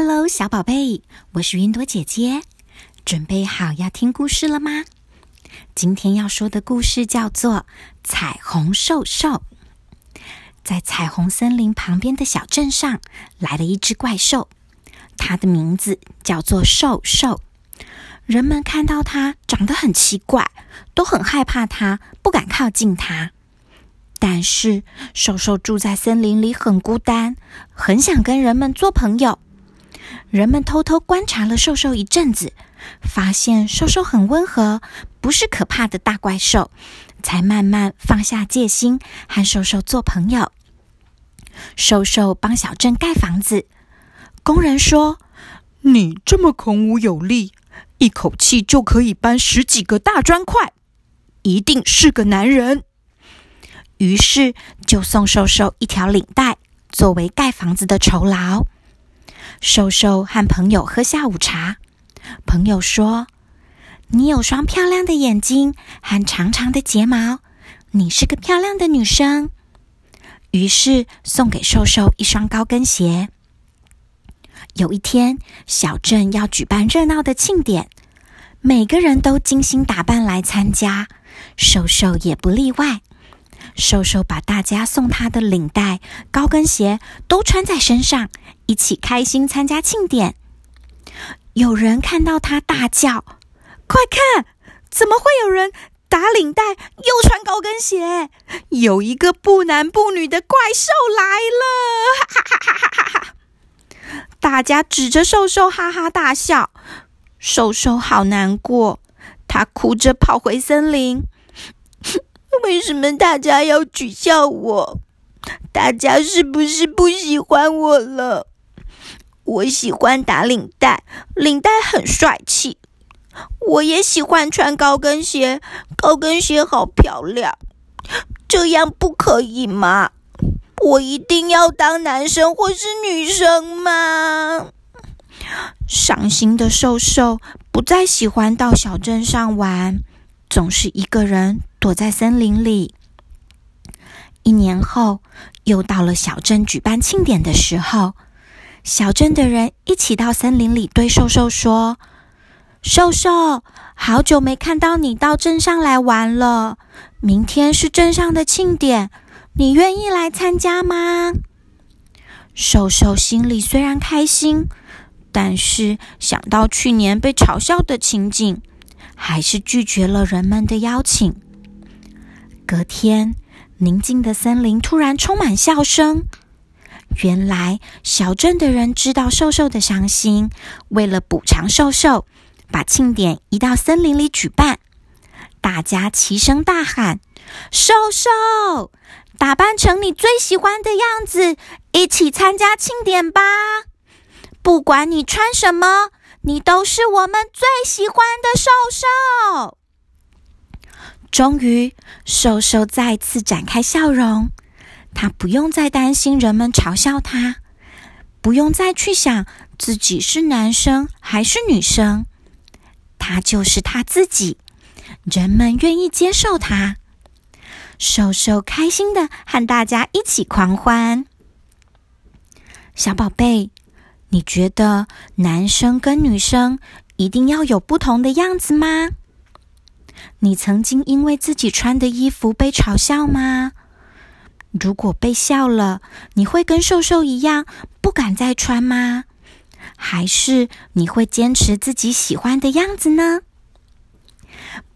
Hello，小宝贝，我是云朵姐姐，准备好要听故事了吗？今天要说的故事叫做《彩虹兽兽》。在彩虹森林旁边的小镇上，来了一只怪兽，它的名字叫做兽兽。人们看到它长得很奇怪，都很害怕它，不敢靠近它。但是兽兽住在森林里很孤单，很想跟人们做朋友。人们偷偷观察了兽兽一阵子，发现兽兽很温和，不是可怕的大怪兽，才慢慢放下戒心，和兽兽做朋友。兽兽帮小镇盖房子，工人说：“你这么孔武有力，一口气就可以搬十几个大砖块，一定是个男人。”于是就送兽兽一条领带，作为盖房子的酬劳。瘦瘦和朋友喝下午茶，朋友说：“你有双漂亮的眼睛和长长的睫毛，你是个漂亮的女生。”于是送给瘦瘦一双高跟鞋。有一天，小镇要举办热闹的庆典，每个人都精心打扮来参加，瘦瘦也不例外。瘦瘦把大家送他的领带、高跟鞋都穿在身上，一起开心参加庆典。有人看到他大叫：“快看，怎么会有人打领带又穿高跟鞋？有一个不男不女的怪兽来了！”哈哈哈哈哈！大家指着瘦瘦哈哈大笑，瘦瘦好难过，他哭着跑回森林。为什么大家要取笑我？大家是不是不喜欢我了？我喜欢打领带，领带很帅气。我也喜欢穿高跟鞋，高跟鞋好漂亮。这样不可以吗？我一定要当男生或是女生吗？伤心的瘦瘦不再喜欢到小镇上玩，总是一个人。躲在森林里。一年后，又到了小镇举办庆典的时候，小镇的人一起到森林里对瘦瘦说：“瘦瘦，好久没看到你到镇上来玩了。明天是镇上的庆典，你愿意来参加吗？”瘦瘦心里虽然开心，但是想到去年被嘲笑的情景，还是拒绝了人们的邀请。隔天，宁静的森林突然充满笑声。原来，小镇的人知道瘦瘦的伤心，为了补偿瘦瘦，把庆典移到森林里举办。大家齐声大喊：“瘦瘦，打扮成你最喜欢的样子，一起参加庆典吧！不管你穿什么，你都是我们最喜欢的瘦瘦。”终于，瘦瘦再次展开笑容。他不用再担心人们嘲笑他，不用再去想自己是男生还是女生。他就是他自己，人们愿意接受他。瘦瘦开心的和大家一起狂欢。小宝贝，你觉得男生跟女生一定要有不同的样子吗？你曾经因为自己穿的衣服被嘲笑吗？如果被笑了，你会跟瘦瘦一样不敢再穿吗？还是你会坚持自己喜欢的样子呢？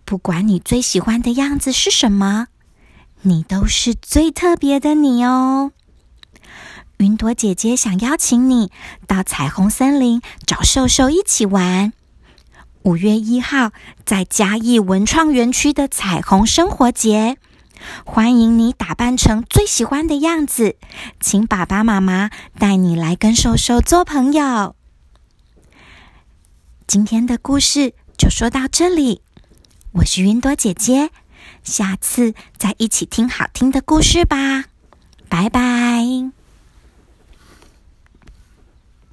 不管你最喜欢的样子是什么，你都是最特别的你哦。云朵姐姐想邀请你到彩虹森林找瘦瘦一起玩。五月一号，在嘉义文创园区的彩虹生活节，欢迎你打扮成最喜欢的样子，请爸爸妈妈带你来跟瘦瘦做朋友。今天的故事就说到这里，我是云朵姐姐，下次再一起听好听的故事吧，拜拜。